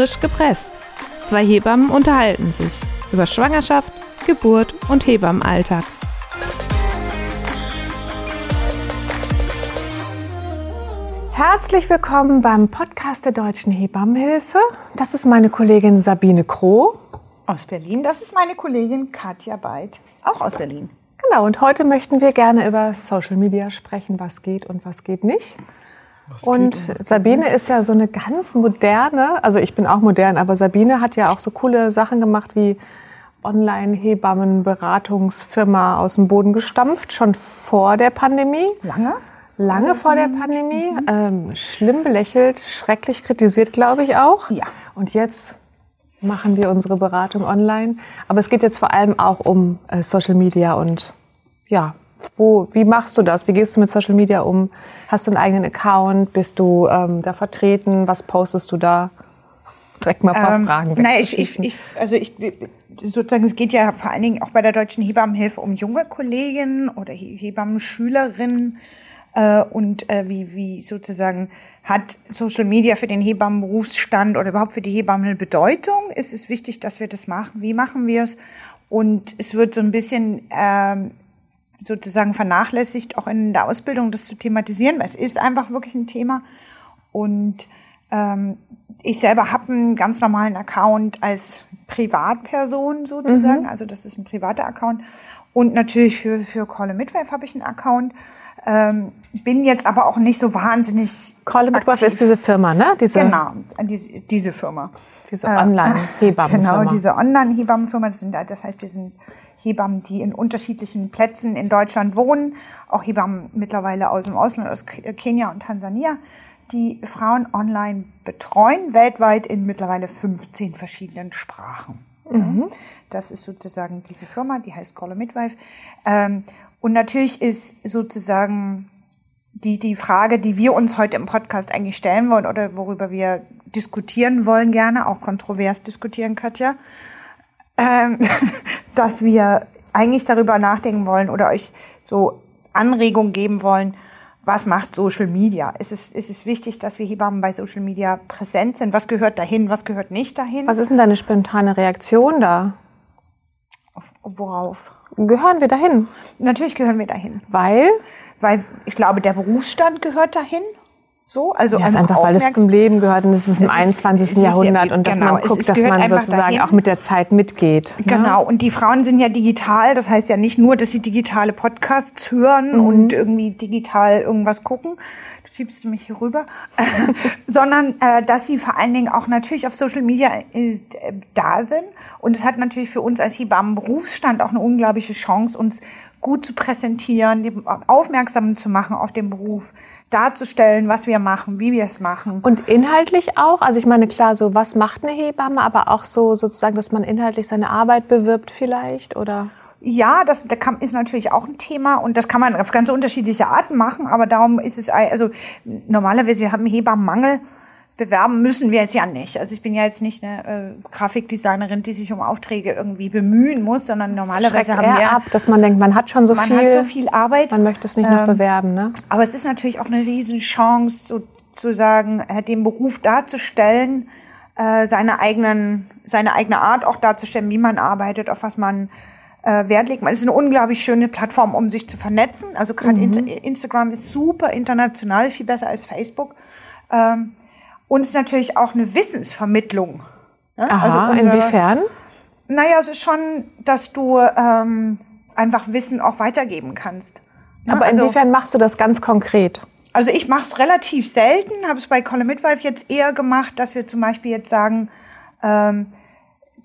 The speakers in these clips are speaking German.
Frisch gepresst. Zwei Hebammen unterhalten sich über Schwangerschaft, Geburt und Hebammenalltag. Herzlich willkommen beim Podcast der Deutschen Hebammenhilfe. Das ist meine Kollegin Sabine Kroh. Aus Berlin. Das ist meine Kollegin Katja Beid, auch aus Berlin. Genau, und heute möchten wir gerne über Social Media sprechen, was geht und was geht nicht. Was und Sabine ist ja so eine ganz moderne, also ich bin auch modern, aber Sabine hat ja auch so coole Sachen gemacht wie Online-Hebammen-Beratungsfirma aus dem Boden gestampft, schon vor der Pandemie. Lange? Lange vor der Pandemie. Mhm. Ähm, schlimm belächelt, schrecklich kritisiert, glaube ich auch. Ja. Und jetzt machen wir unsere Beratung online. Aber es geht jetzt vor allem auch um äh, Social Media und ja, wo, wie machst du das? Wie gehst du mit Social Media um? Hast du einen eigenen Account? Bist du ähm, da vertreten? Was postest du da? Direkt mal ein paar ähm, Fragen. Nein, ich, ich, ich, also ich, sozusagen, es geht ja vor allen Dingen auch bei der Deutschen Hebammenhilfe um junge Kolleginnen oder Hebammenschülerinnen. Äh, und äh, wie, wie sozusagen hat Social Media für den Hebammenberufsstand oder überhaupt für die Hebammen eine Bedeutung? Ist es wichtig, dass wir das machen? Wie machen wir es? Und es wird so ein bisschen ähm, sozusagen vernachlässigt, auch in der Ausbildung das zu thematisieren, weil es ist einfach wirklich ein Thema. Und ähm, ich selber habe einen ganz normalen Account als Privatperson sozusagen, mhm. also das ist ein privater Account. Und natürlich für, für Call Midwife habe ich einen Account. Ähm, bin jetzt aber auch nicht so wahnsinnig. Call Midwife ist diese Firma, ne? Diese genau, diese, diese Firma. Diese Online-Hebammenfirma. Genau, diese Online-Hebammenfirma. Das, sind, das heißt, wir sind Hebammen, die in unterschiedlichen Plätzen in Deutschland wohnen. Auch Hebammen mittlerweile aus dem Ausland, aus Kenia und Tansania, die Frauen online betreuen, weltweit in mittlerweile 15 verschiedenen Sprachen. Mhm. Das ist sozusagen diese Firma, die heißt Call a Midwife. Ähm, und natürlich ist sozusagen die, die Frage, die wir uns heute im Podcast eigentlich stellen wollen oder worüber wir diskutieren wollen, gerne auch kontrovers diskutieren, Katja, ähm, dass wir eigentlich darüber nachdenken wollen oder euch so Anregungen geben wollen, was macht Social Media? Ist es, ist es wichtig, dass wir Hebammen bei Social Media präsent sind? Was gehört dahin, was gehört nicht dahin? Was ist denn deine spontane Reaktion da? Auf, worauf? Gehören wir dahin? Natürlich gehören wir dahin. Weil? Weil ich glaube, der Berufsstand gehört dahin. So, also ja, ist einfach, weil es zum Leben gehört und es ist im es 21. Ist, Jahrhundert ja, und dass genau, man guckt, dass man sozusagen dahin. auch mit der Zeit mitgeht. Ne? Genau, und die Frauen sind ja digital, das heißt ja nicht nur, dass sie digitale Podcasts hören mhm. und irgendwie digital irgendwas gucken, du schiebst mich hier rüber, sondern äh, dass sie vor allen Dingen auch natürlich auf Social Media äh, da sind und es hat natürlich für uns als Hebammen Berufsstand auch eine unglaubliche Chance, uns gut zu präsentieren, aufmerksam zu machen auf den Beruf, darzustellen, was wir machen, wie wir es machen. Und inhaltlich auch, also ich meine, klar, so was macht eine Hebamme, aber auch so sozusagen, dass man inhaltlich seine Arbeit bewirbt vielleicht oder? Ja, das, ist natürlich auch ein Thema und das kann man auf ganz unterschiedliche Arten machen, aber darum ist es, also normalerweise, wir haben Hebammenmangel, bewerben müssen wir es ja nicht. Also ich bin ja jetzt nicht eine äh, Grafikdesignerin, die sich um Aufträge irgendwie bemühen muss, sondern normalerweise haben wir ab, dass man denkt, man hat schon so man viel, hat so viel Arbeit, man möchte es nicht ähm, noch bewerben, ne? Aber es ist natürlich auch eine Riesenchance, sozusagen äh, den Beruf darzustellen, äh, seine eigenen, seine eigene Art auch darzustellen, wie man arbeitet, auf was man äh, Wert legt. Es ist eine unglaublich schöne Plattform, um sich zu vernetzen. Also gerade mhm. Instagram ist super international, viel besser als Facebook. Ähm, und es ist natürlich auch eine Wissensvermittlung. Ne? Aha, also unsere, inwiefern? Naja, es ist schon, dass du ähm, einfach Wissen auch weitergeben kannst. Ne? Aber also, inwiefern machst du das ganz konkret? Also ich mache es relativ selten, habe es bei Colin Midwife jetzt eher gemacht, dass wir zum Beispiel jetzt sagen, ähm,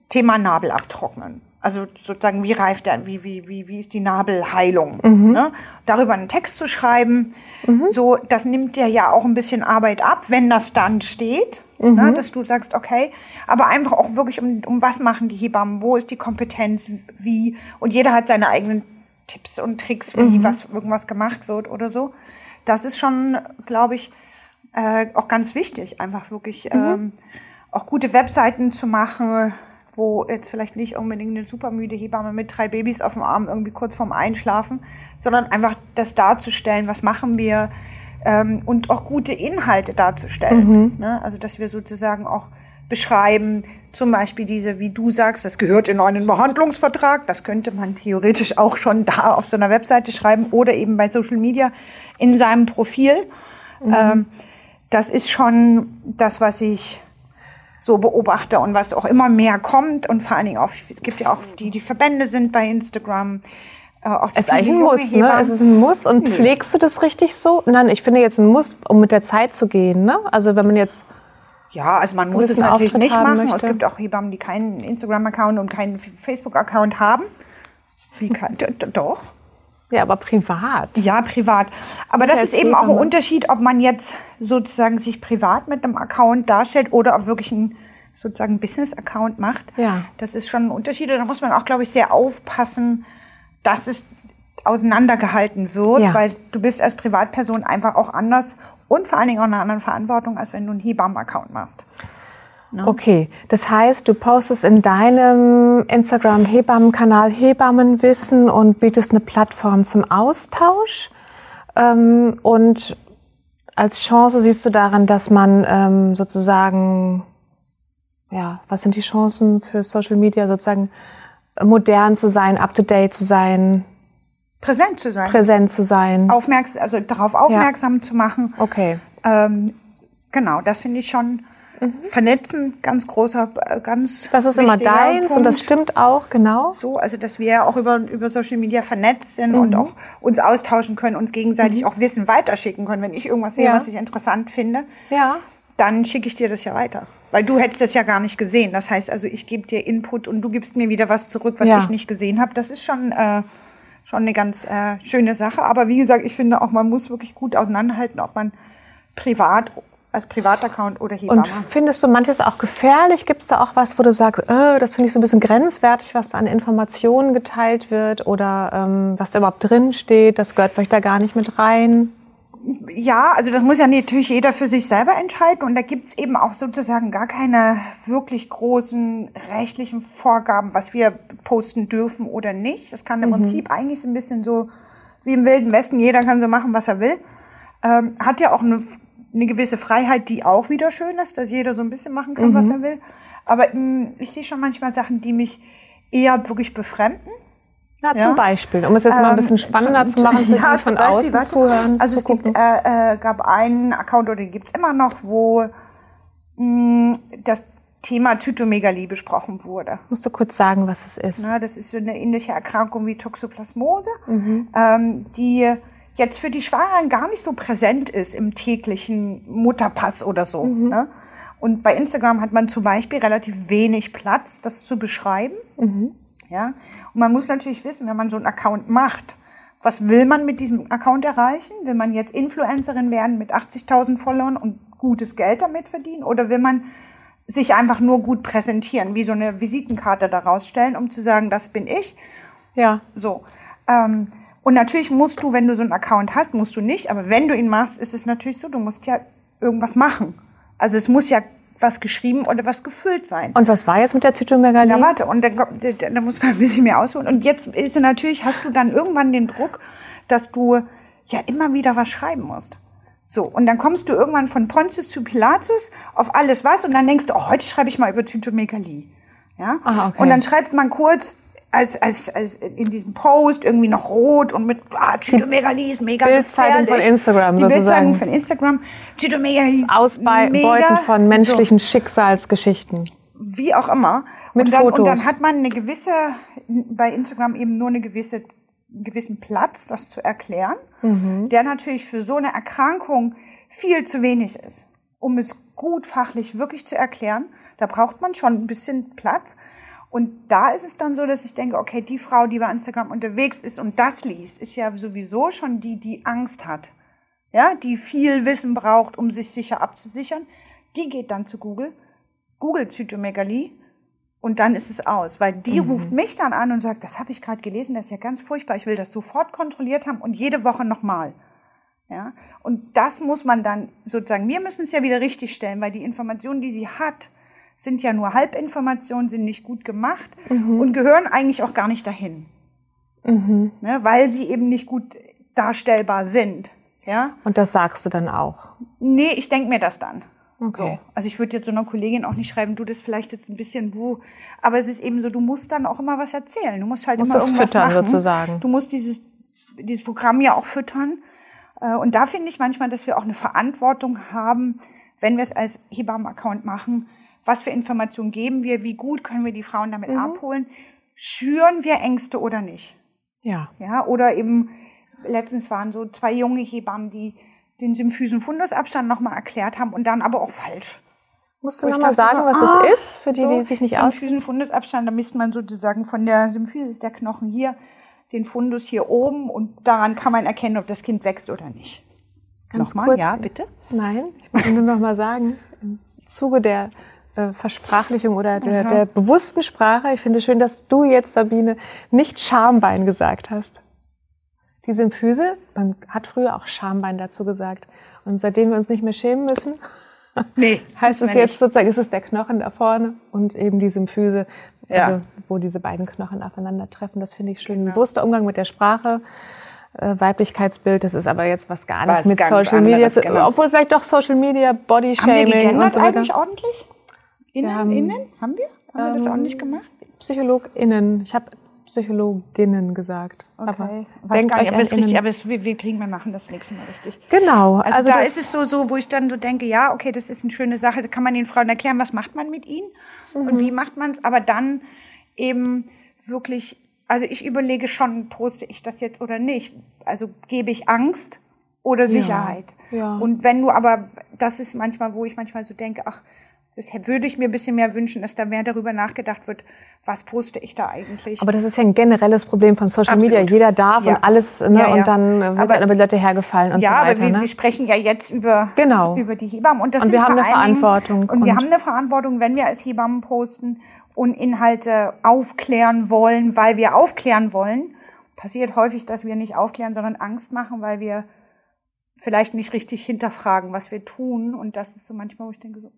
Thema Nabel abtrocknen. Also sozusagen, wie reift der, wie, wie, wie, wie ist die Nabelheilung? Mhm. Ne? Darüber einen Text zu schreiben, mhm. so, das nimmt dir ja auch ein bisschen Arbeit ab, wenn das dann steht. Ne? Mhm. Ne? Dass du sagst, okay, aber einfach auch wirklich um, um was machen die Hebammen, wo ist die Kompetenz, wie, und jeder hat seine eigenen Tipps und Tricks, wie mhm. was irgendwas gemacht wird oder so. Das ist schon, glaube ich, äh, auch ganz wichtig, einfach wirklich mhm. ähm, auch gute Webseiten zu machen, wo jetzt vielleicht nicht unbedingt eine supermüde Hebamme mit drei Babys auf dem Arm irgendwie kurz vorm Einschlafen, sondern einfach das darzustellen, was machen wir ähm, und auch gute Inhalte darzustellen. Mhm. Ne? Also dass wir sozusagen auch beschreiben. Zum Beispiel diese, wie du sagst, das gehört in einen Behandlungsvertrag. Das könnte man theoretisch auch schon da auf so einer Webseite schreiben oder eben bei Social Media in seinem Profil. Ähm, das ist schon das, was ich so beobachte und was auch immer mehr kommt und vor allen Dingen auch, es gibt ja auch die, die Verbände sind bei Instagram. Äh, auch Es ist eigentlich ein Muss, ne? Es ist ein Muss. Und pflegst du das richtig so? Nein, ich finde jetzt ein Muss, um mit der Zeit zu gehen. Ne? Also wenn man jetzt Ja, also man muss es natürlich Auftritt nicht machen. Es möchte. gibt auch Hebammen, die keinen Instagram-Account und keinen Facebook-Account haben. Wie kann, doch. Ja, aber privat. Ja, privat. Aber das als ist eben auch ein Hebamme. Unterschied, ob man jetzt sozusagen sich privat mit einem Account darstellt oder ob wirklich ein sozusagen Business-Account macht. Ja. Das ist schon ein Unterschied. Da muss man auch, glaube ich, sehr aufpassen, dass es auseinandergehalten wird, Ja. weil du bist als Privatperson einfach auch anders und vor allen Dingen auch in einer anderen Verantwortung, als wenn du einen Hebammen-Account machst. Okay, das heißt, du postest in deinem Instagram-Hebammenkanal Hebammenwissen und bietest eine Plattform zum Austausch. Ähm, und als Chance siehst du daran, dass man ähm, sozusagen, ja, was sind die Chancen für Social Media, sozusagen modern zu sein, up-to-date zu sein, Präsent zu sein. präsent zu sein? Aufmerks also darauf aufmerksam zu machen. Okay. Ähm, genau, das finde ich schon vernetzen, ganz großer, äh, ganz Das ist immer deins und das Punkt. stimmt auch, genau. so, also dass wir auch über, über Social Media vernetzt sind und Mhm. auch uns austauschen können, uns gegenseitig auch Wissen weiterschicken können. Wenn ich irgendwas sehe, Ja. was ich interessant finde, Ja. dann schicke ich dir das ja weiter. Weil du hättest das ja gar nicht gesehen. Das heißt also, ich gebe dir Input und du gibst mir wieder was zurück, was Ja. ich nicht gesehen habe. Das ist schon, äh, schon eine ganz äh, schöne Sache. Aber wie gesagt, ich finde auch, man muss wirklich gut auseinanderhalten, ob man privat, als Privataccount oder Hebamme. Und findest du manches auch gefährlich? Gibt es da auch was, wo du sagst, äh, das finde ich so ein bisschen grenzwertig, was da an Informationen geteilt wird oder ähm, was da überhaupt drin steht? Das gehört vielleicht da gar nicht mit rein. Ja, also das muss ja natürlich jeder für sich selber entscheiden. Und da gibt's eben auch sozusagen gar keine wirklich großen rechtlichen Vorgaben, was wir posten dürfen oder nicht. Das kann im Prinzip eigentlich so ein bisschen so wie im Wilden Westen, jeder kann so machen, was er will. Ähm, hat ja auch eine, eine gewisse Freiheit, die auch wieder schön ist, dass jeder so ein bisschen machen kann, was er will. Aber mh, ich sehe schon manchmal Sachen, die mich eher wirklich befremden. Ja, Ja. zum Beispiel, um es jetzt mal ein bisschen Ähm, spannender zum- zu machen, für ja, von Beispiel, außen weißt du, zuhören. Also zu es gibt, äh, äh, gab einen Account oder den gibt's immer noch, wo mh, das Thema Zytomegalie besprochen wurde. Musst du kurz sagen, was es ist? Na, das ist so eine ähnliche Erkrankung wie Toxoplasmose, ähm, die jetzt für die Schwangeren gar nicht so präsent ist im täglichen Mutterpass oder so. Ne? Und bei Instagram hat man zum Beispiel relativ wenig Platz, das zu beschreiben. Ja? Und man muss natürlich wissen, wenn man so einen Account macht, was will man mit diesem Account erreichen? Will man jetzt Influencerin werden mit 80.000 Followern und gutes Geld damit verdienen? Oder will man sich einfach nur gut präsentieren, wie so eine Visitenkarte daraus stellen, um zu sagen, das bin ich? Ja. So. Ähm, und natürlich musst du, wenn du so einen Account hast, musst du nicht, aber wenn du ihn machst, ist es natürlich so, du musst ja irgendwas machen. Also es muss ja was geschrieben oder was gefüllt sein. Und was war jetzt mit der Zytomegalie? Ja, warte, und dann, kommt- da, da muss man ein bisschen mehr ausholen. Und jetzt ist natürlich, hast du dann irgendwann den Druck, dass du ja immer wieder was schreiben musst. So, und dann kommst du irgendwann von Pontius zu Pilatus auf alles was und dann denkst du, oh, heute schreibe ich mal über Zytomegalie. Ja? Ah, okay. Und dann schreibt man kurz als, als, als in diesem Post irgendwie noch rot und mit ah, Zytomegalie ist mega Bildzeitung von Instagram Die sozusagen. Bildzeitung von Instagram. Zytomegalie ist Ausbeuten von menschlichen Schicksalsgeschichten. wie auch immer. Mit und dann, Fotos. Und dann hat man eine gewisse, bei Instagram eben nur eine gewisse, einen gewissen Platz, das zu erklären, Mhm. der natürlich für so eine Erkrankung viel zu wenig ist, um es gut fachlich wirklich zu erklären. Da braucht man schon ein bisschen Platz. Und da ist es dann so, dass ich denke, okay, die Frau, die bei Instagram unterwegs ist und das liest, ist ja sowieso schon die, die Angst hat. Ja, die viel Wissen braucht, um sich sicher abzusichern. Die geht dann zu Google, googelt Zytomegalie und dann ist es aus, weil die ruft mich dann an und sagt, das habe ich gerade gelesen, das ist ja ganz furchtbar, ich will das sofort kontrolliert haben und jede Woche nochmal. Ja, und das muss man dann sozusagen, wir müssen es ja wieder richtig stellen, weil die Informationen, die sie hat, sind ja nur Halbinformationen, sind nicht gut gemacht und gehören eigentlich auch gar nicht dahin. Ne, weil sie eben nicht gut darstellbar sind. Ja, Und das sagst du dann auch. Nee, ich denk mir das dann. Okay. So. Also ich würde jetzt so einer Kollegin auch nicht schreiben, du das vielleicht jetzt ein bisschen wo, aber es ist eben so, du musst dann auch immer was erzählen. Du musst halt Musst immer das irgendwas füttern, machen. sozusagen. Du musst dieses dieses Programm ja auch füttern. Äh, Und da finde ich manchmal, dass wir auch eine Verantwortung haben, wenn wir es als Hebammen-Account machen. Was für Informationen geben wir? Wie gut können wir die Frauen damit Mhm. abholen? Schüren wir Ängste oder nicht? Ja. Ja, oder eben, letztens waren so zwei junge Hebammen, die den symphysen Fundusabstand nochmal erklärt haben und dann aber auch falsch. Musst du nochmal sagen, so, was ah, es ist, für die, so, die sich nicht aus... Symphysen Fundusabstand, da misst man sozusagen von der Symphysis der Knochen hier, den Fundus hier oben und daran kann man erkennen, ob das Kind wächst oder nicht. Ganz Nochmal, kurz. ja, bitte. Nein, ich wollte nur noch mal sagen, im Zuge der Versprachlichung oder der, der bewussten Sprache, ich finde schön, dass du jetzt, Sabine, nicht Schambein gesagt hast. Die Symphyse, man hat früher auch Schambein dazu gesagt. Und seitdem wir uns nicht mehr schämen müssen, Nee, heißt es jetzt sozusagen, ist es der Knochen da vorne und eben die Symphyse, Ja. also, wo diese beiden Knochen aufeinandertreffen. Das finde ich schön. Ein bewusster Umgang mit der Sprache, äh, Weiblichkeitsbild, das ist aber jetzt was gar nicht Was mit Social anderes, Media, genau. obwohl vielleicht doch Social Media, Body Haben wir Shaming und gegendert so weiter. eigentlich ordentlich? Innen, haben- innen? Haben wir? Haben wir das ordentlich gemacht? PsychologInnen, ich habe Psychologinnen gesagt. Okay. Aber Weiß gar nicht, aber es ist richtig, aber es, wir, wir kriegen, wir machen das nächste Mal richtig. Genau, Also, also, da ist es so, so, wo ich dann so denke, ja, okay, das ist eine schöne Sache, da kann man den Frauen erklären, was macht man mit ihnen Mhm. und wie macht man es, aber dann eben wirklich, also ich überlege schon, poste ich das jetzt oder nicht. Also gebe ich Angst oder Sicherheit. ja. Und wenn du aber, das ist manchmal, wo ich manchmal so denke, ach, das würde ich mir ein bisschen mehr wünschen, dass da mehr darüber nachgedacht wird, was poste ich da eigentlich. aber das ist ja ein generelles Problem von Social Absolut. Media. Jeder darf Ja. und alles, ne, Ja, ja. und dann wird Aber- dann Leute hergefallen und ja, so weiter. aber wir, ne? wir sprechen ja jetzt über, Genau. über die Hebammen. Und, das Und wir haben eine Verantwortung Und wir und- haben eine Verantwortung, wenn wir als Hebammen posten und Inhalte aufklären wollen, weil wir aufklären wollen. Passiert häufig, dass wir nicht aufklären, sondern Angst machen, weil wir vielleicht nicht richtig hinterfragen, was wir tun. Und das ist so manchmal, wo ich denke, so,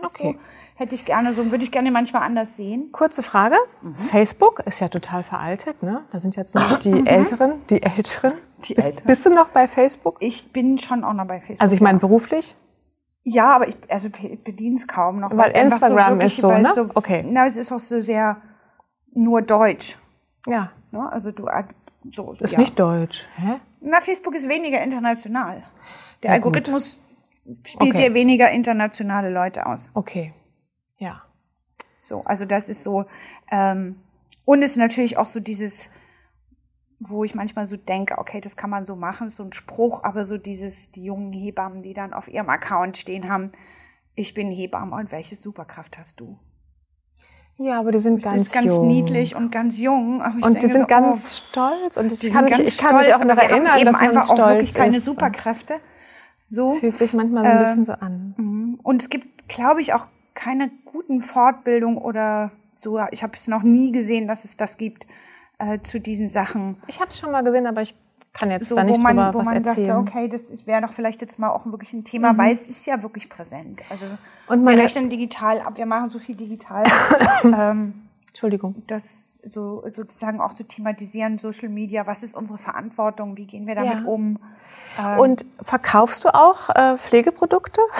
Okay. so, hätte ich gerne so, würde ich gerne manchmal anders sehen. Kurze Frage. Mhm. Facebook ist ja total veraltet, ne? Da sind jetzt noch die Älteren, die Älteren. Die bist, Älteren. bist du noch bei Facebook? Ich bin schon auch noch bei Facebook. Also ich meine beruflich? Ja, aber ich also bediene es kaum noch. Weil Instagram wirklich- ist so, ne? es Okay. Na, es ist auch so sehr nur Deutsch. Ja. Ne? Also du äh, so Ist ja. nicht deutsch. Hä? Na, Facebook ist weniger international. Der Ja, gut. Spielt Okay. dir weniger internationale Leute aus. Okay. Ja. So, also das ist so. Ähm, und es ist natürlich auch so dieses, wo ich manchmal so denke, okay, das kann man so machen, ist so ein Spruch, aber so dieses, die jungen Hebammen, die dann auf ihrem Account stehen haben, ich bin Hebamme und welche Superkraft hast du? Ja, aber die sind ganz ganz jung. niedlich und ganz jung. Und die denke sind so, ganz stolz und ich die kann, mich, ich kann mich auch noch erinnern, dass man einfach stolz auch wirklich keine ist. Superkräfte. So. Fühlt sich manchmal so ein Äh, bisschen so an. Und es gibt, glaube ich, auch keine guten Fortbildung oder so. Ich habe es noch nie gesehen, dass es das gibt äh, zu diesen Sachen. Ich habe es schon mal gesehen, aber ich kann jetzt So, da wo nicht man, drüber wo was man erzählen. dachte, okay, das wäre doch vielleicht jetzt mal auch wirklich ein Thema, weil es ist ja wirklich präsent. Also Und wir meine- rechnen digital ab, wir machen so viel digital. ähm, Entschuldigung. das so sozusagen auch zu thematisieren, Social Media, was ist unsere Verantwortung, wie gehen wir damit Ja. um? Und verkaufst du auch äh, Pflegeprodukte?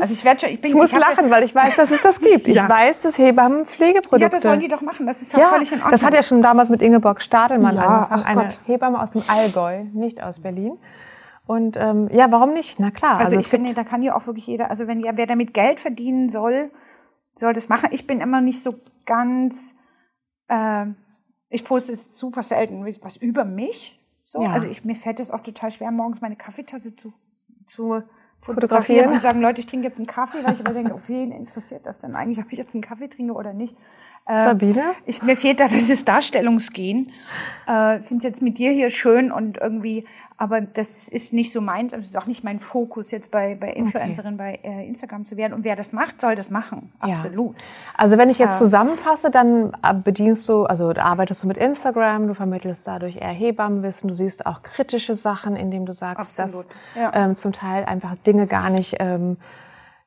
Also ich werde schon, ich bin Ich muss hab- lachen, weil ich weiß, dass es das gibt. Ich Ja. weiß, dass Hebammen Pflegeprodukte. Ja, das sollen die doch machen, das ist ja, Ja, völlig in Ordnung. das hat ja schon damals mit Ingeborg Stadelmann Ja, angefangen, eine Gott. Hebamme aus dem Allgäu, nicht aus Berlin. Und ähm, ja, warum nicht? Na klar. Also, es ich finde, da kann ja auch wirklich jeder, also wenn ja, wer damit Geld verdienen soll, soll das machen. Ich bin immer nicht so ganz, äh, ich poste es super selten was über mich. So. Ja. Also ich, mir fällt es auch total schwer, morgens meine Kaffeetasse zu, zu Fotografieren. fotografieren und sagen, Leute, ich trinke jetzt einen Kaffee, weil ich immer denke, auf wen interessiert das denn eigentlich, ob ich jetzt einen Kaffee trinke oder nicht. Äh, Sabine? Ich, mir fehlt da dieses Darstellungsgehen. Äh, Finde es jetzt mit dir hier schön und irgendwie, aber das ist nicht so meins, das ist auch nicht mein Fokus, jetzt bei, bei Influencerin bei äh, Instagram zu werden. Und wer das macht, soll das machen. Ja. Absolut. Also wenn ich jetzt zusammenfasse, dann äh, bedienst du, also arbeitest du mit Instagram, du vermittelst dadurch eher Hebammenwissen, du siehst auch kritische Sachen, indem du sagst, Absolut, dass ja. ähm, zum Teil einfach Dinge gar nicht ähm,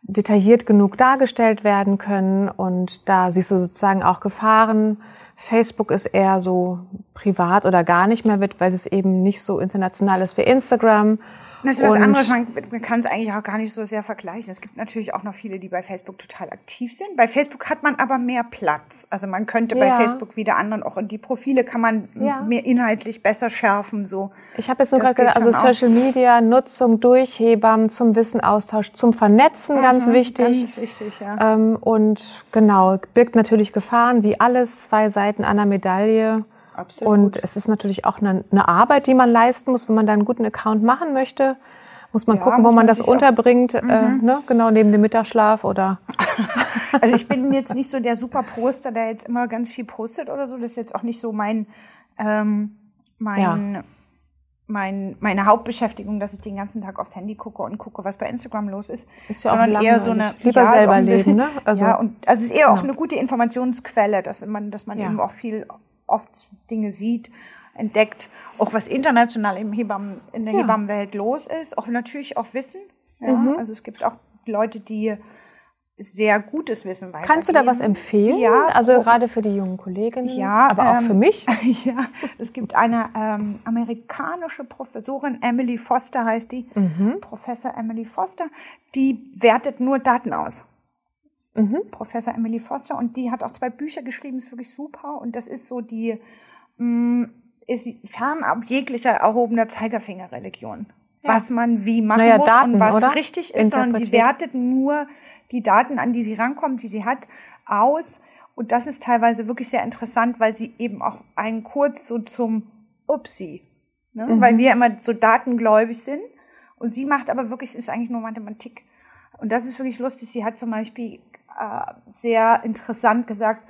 detailliert genug dargestellt werden können und da siehst du sozusagen auch Gefahren. Facebook ist eher so privat oder gar nicht mehr wird, weil es eben nicht so international ist wie Instagram. Das ist was anderes. Man, man kann es eigentlich auch gar nicht so sehr vergleichen. Es gibt natürlich auch noch viele, die bei Facebook total aktiv sind. Bei Facebook hat man aber mehr Platz. Also man könnte Ja. bei Facebook wieder anderen auch in die Profile kann man Ja. mehr inhaltlich besser schärfen. So. Ich habe jetzt nur gerade gesagt, also auch. Social Media, Nutzung durch Hebammen zum Wissenaustausch, zum Vernetzen, ganz wichtig. Ganz wichtig, ja. Ähm, und genau, birgt natürlich Gefahren, wie alles, zwei Seiten einer Medaille. Absolut. Und es ist natürlich auch eine, eine Arbeit, die man leisten muss, wenn man da einen guten Account machen möchte. Muss man Ja, gucken, wo man man das sich auch- Mhm. unterbringt, äh, ne? genau neben dem Mittagsschlaf oder. Also ich bin jetzt nicht so der super Poster, der jetzt immer ganz viel postet oder so. Das ist jetzt auch nicht so mein, ähm, mein, mein, meine Hauptbeschäftigung, dass ich den ganzen Tag aufs Handy gucke und gucke, was bei Instagram los ist. Ist ja auch sondern eher so eine. Lieber ist selber ein leben, ne? Also- ja, und also es ist eher auch eine gute Informationsquelle, dass man, dass man Ja. eben auch viel oft Dinge sieht, entdeckt, auch was international im Hebammen, in der Ja. Hebammenwelt los ist, auch natürlich auch Wissen. Ja, Mhm. Also es gibt auch Leute, die sehr gutes Wissen weitergeben. Kannst du da was empfehlen? Ja, Also oh, gerade für die jungen Kolleginnen, ja, aber auch ähm, für mich. Ja, es gibt eine ähm, amerikanische Professorin, Emily Foster heißt die, Mhm. Professor Emily Foster, die wertet nur Daten aus. Mhm. Professor Emily Foster und die hat auch zwei Bücher geschrieben, ist wirklich super und das ist so die mh, ist fernab jeglicher erhobener Zeigerfingerreligion. Was man wie machen Naja, muss Daten, und was oder? richtig ist, sondern die wertet nur die Daten, an die sie rankommt, die sie hat, aus. Und das ist teilweise wirklich sehr interessant, weil sie eben auch einen kurz so zum Upsi, ne? Mhm. weil wir immer so datengläubig sind. Und sie macht aber wirklich, ist eigentlich nur Mathematik. Und das ist wirklich lustig. Sie hat zum Beispiel äh, sehr interessant gesagt,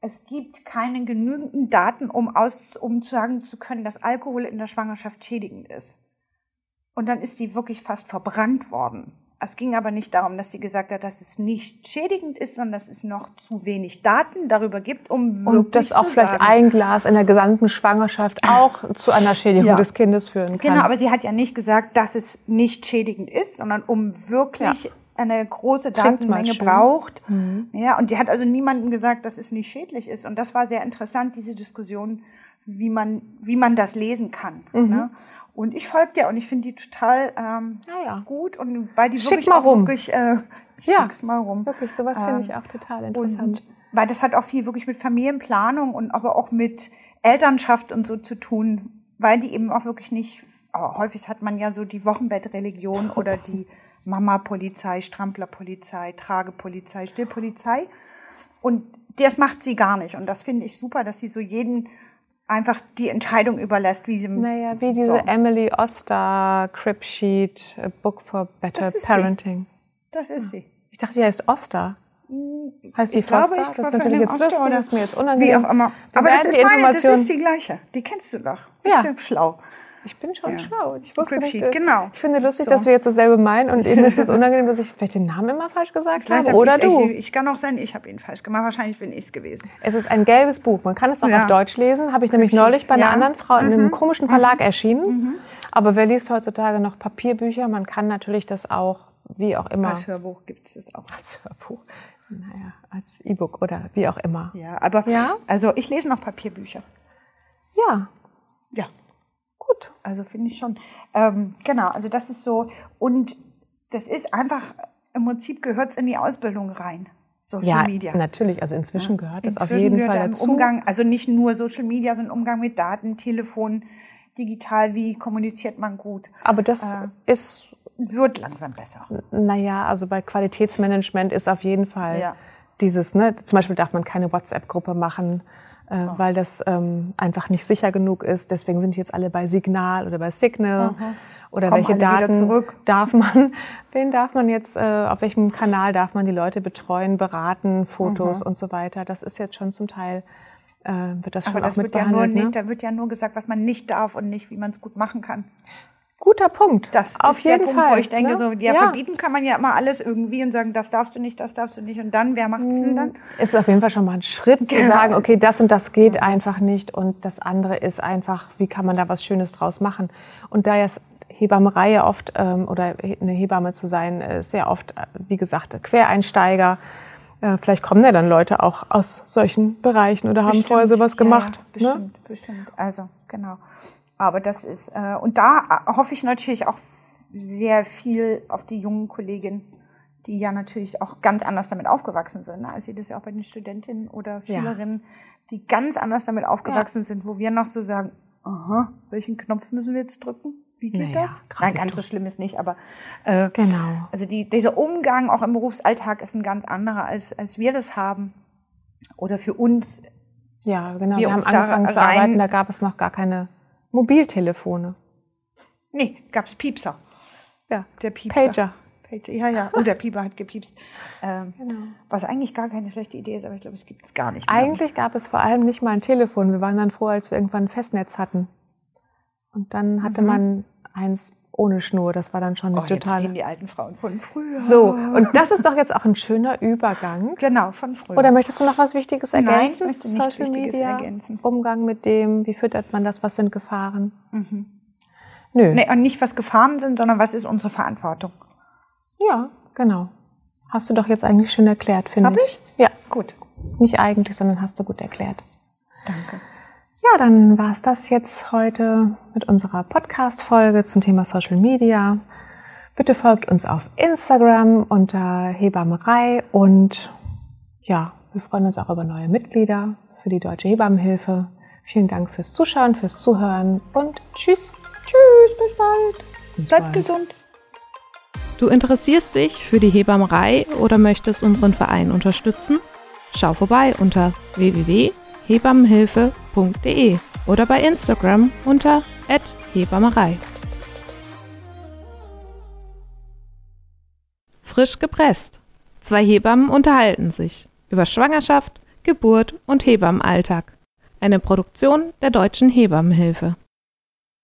es gibt keine genügenden Daten, um, aus, um sagen zu können, dass Alkohol in der Schwangerschaft schädigend ist. Und dann ist die wirklich fast verbrannt worden. Es ging aber nicht darum, dass sie gesagt hat, dass es nicht schädigend ist, sondern dass es noch zu wenig Daten darüber gibt, um wirklich Und dass auch vielleicht sagen, ein Glas in der gesamten Schwangerschaft auch zu einer Schädigung Ja. des Kindes führen kann. Genau, aber sie hat ja nicht gesagt, dass es nicht schädigend ist, sondern um wirklich Ja. Eine große Datenmenge braucht. Mhm. Ja, und die hat also niemandem gesagt, dass es nicht schädlich ist. Und das war sehr interessant, diese Diskussion, wie man, wie man das lesen kann. Mhm. Ne? Und ich folge der und ich finde die total ähm, Ah ja. gut und weil die Schick wirklich mal auch rum. wirklich äh, Ja, schick's mal rum. Wirklich, sowas finde ich Ähm, auch total interessant. Und weil das hat auch viel wirklich mit Familienplanung und aber auch mit Elternschaft und so zu tun, weil die eben auch wirklich nicht, aber häufig hat man ja so die Wochenbettreligion oder die Mama-Polizei, Strampler-Polizei, Tragepolizei, Stillpolizei. Und das macht sie gar nicht. Und das finde ich super, dass sie so jeden einfach die Entscheidung überlässt, wie sie Naja, wie diese so. Emily Oster Crib Sheet, A Book for Better Das ist die. Parenting. Das ist sie. Ich dachte, die heißt Oster. Heißt die Ich glaube, Foster? ich das ist natürlich jetzt lustig, Oster das ist mir jetzt Wie unangenehm. auch immer. Wir Aber das ist die meine, das ist die gleiche. Die kennst du doch. Bist Ja. ja schlau. Ich bin schon Ja. schlau. Ich wusste Crib nicht, Sheet, genau. Ich finde lustig, So. dass wir jetzt dasselbe meinen und mir ist es unangenehm, dass ich vielleicht den Namen immer falsch gesagt Vielleicht habe. hab Oder du. Ich, ich kann auch sein, ich habe ihn falsch gemacht. Wahrscheinlich bin ich es gewesen. Es ist ein gelbes Buch. Man kann es auch Ja. auf Deutsch lesen. Habe ich nämlich Sheet, neulich bei einer ja. Mhm. anderen Frau in einem komischen Verlag erschienen. Aber wer liest heutzutage noch Papierbücher? Man kann natürlich das auch, wie auch immer, Als Hörbuch gibt es das auch. als Hörbuch, naja, als E-Book oder wie auch immer. Ja, aber Ja? also ich lese noch Papierbücher. Ja, Ja, gut. also finde ich schon. Ähm, genau, also das ist so. Und das ist einfach, im Prinzip gehört es in die Ausbildung rein. Social Ja, Media. natürlich. Also inzwischen gehört das auf Inzwischen jeden gehört Fall dazu. Umgang, also nicht nur Social Media, sondern Umgang mit Daten, Telefon, digital, wie kommuniziert man gut. Aber das Äh. ist, Wird langsam besser. naja, also bei Qualitätsmanagement ist auf jeden Fall Ja. dieses, ne, zum Beispiel darf man keine WhatsApp-Gruppe machen, äh, weil das ähm, einfach nicht sicher genug ist. Deswegen sind die jetzt alle bei Signal oder bei Signal. Oder Kommen welche Daten darf man, wen darf man jetzt, äh, auf welchem Kanal darf man die Leute betreuen, beraten, Fotos und so weiter. Das ist jetzt schon zum Teil, äh, wird das Aber schon das auch mit wird ja nur behandelt. nicht, ne? da wird ja nur gesagt, was man nicht darf und nicht, wie man es gut machen kann. Guter Punkt. Das auf ist jeden der Punkt, Fall. wo ich denke, ne? so, ja, verbieten kann man ja immer alles irgendwie und sagen, das darfst du nicht, das darfst du nicht. Und dann, wer macht's denn dann? Es ist auf jeden Fall schon mal ein Schritt zu Genau. sagen, okay, das und das geht einfach nicht und das andere ist einfach, wie kann man da was Schönes draus machen? Und da jetzt Hebammerei ja oft ähm, oder eine Hebamme zu sein, äh, ist sehr oft, äh, wie gesagt, Quereinsteiger. Äh, vielleicht kommen ja dann Leute auch aus solchen Bereichen oder haben Bestimmt. vorher sowas Ja, gemacht. Ja, ne? bestimmt, bestimmt. Also, genau. Aber das ist, äh, und da äh, hoffe ich natürlich auch sehr viel auf die jungen Kolleginnen, die ja natürlich auch ganz anders damit aufgewachsen sind. Ne? Also das ja auch bei den Studentinnen oder Ja. Schülerinnen, die ganz anders damit aufgewachsen sind, wo wir noch so sagen, aha, welchen Knopf müssen wir jetzt drücken? Wie geht Naja, das? Nein, ganz so schlimm ist nicht, aber äh, Genau. also die, dieser Umgang auch im Berufsalltag ist ein ganz anderer, als, als wir das haben. Oder für uns. Ja, genau. Wir Wir, haben angefangen zu arbeiten, da gab es noch gar keine Mobiltelefone. Nee, gab's Piepser. Ja. Der Piepser. Pager. Pager. Ja, ja. Oh, der Pieper hat gepiepst. Ähm, Genau. Was eigentlich gar keine schlechte Idee ist, aber ich glaube, es gibt es gar nicht mehr. Eigentlich gab es vor allem nicht mal ein Telefon. Wir waren dann froh, als wir irgendwann ein Festnetz hatten. Und dann hatte man eins ohne Schnur. Das war dann schon. Oh, eine jetzt totale. reden die alten Frauen von früher. So, und das ist doch jetzt auch ein schöner Übergang. Genau, von früher. Oder möchtest du noch was Wichtiges Nein, ergänzen ich möchte nichts Social Wichtiges Media? ergänzen. Umgang mit dem, wie füttert man das, was sind Gefahren? Nö. Mhm. nee, und nicht, was Gefahren sind, sondern was ist unsere Verantwortung. Ja, genau. Hast du doch jetzt eigentlich schön erklärt, finde Hab ich. Ja, Gut, nicht eigentlich, sondern hast du gut erklärt. danke. Ja, dann war's das jetzt heute mit unserer Podcast-Folge zum Thema Social Media. Bitte folgt uns auf Instagram unter Hebammerei und ja, wir freuen uns auch über neue Mitglieder für die Deutsche Hebammenhilfe. Vielen Dank fürs Zuschauen, fürs Zuhören und tschüss. Tschüss, bis bald. Bleibt bald. gesund. Du interessierst dich für die Hebammerei oder möchtest unseren Verein unterstützen? Schau vorbei unter www.hebammenhilfe.de oder bei Instagram unter @hebammerei. Frisch gepresst. Zwei Hebammen unterhalten sich über Schwangerschaft, Geburt und Hebammenalltag. Eine Produktion der Deutschen Hebammenhilfe.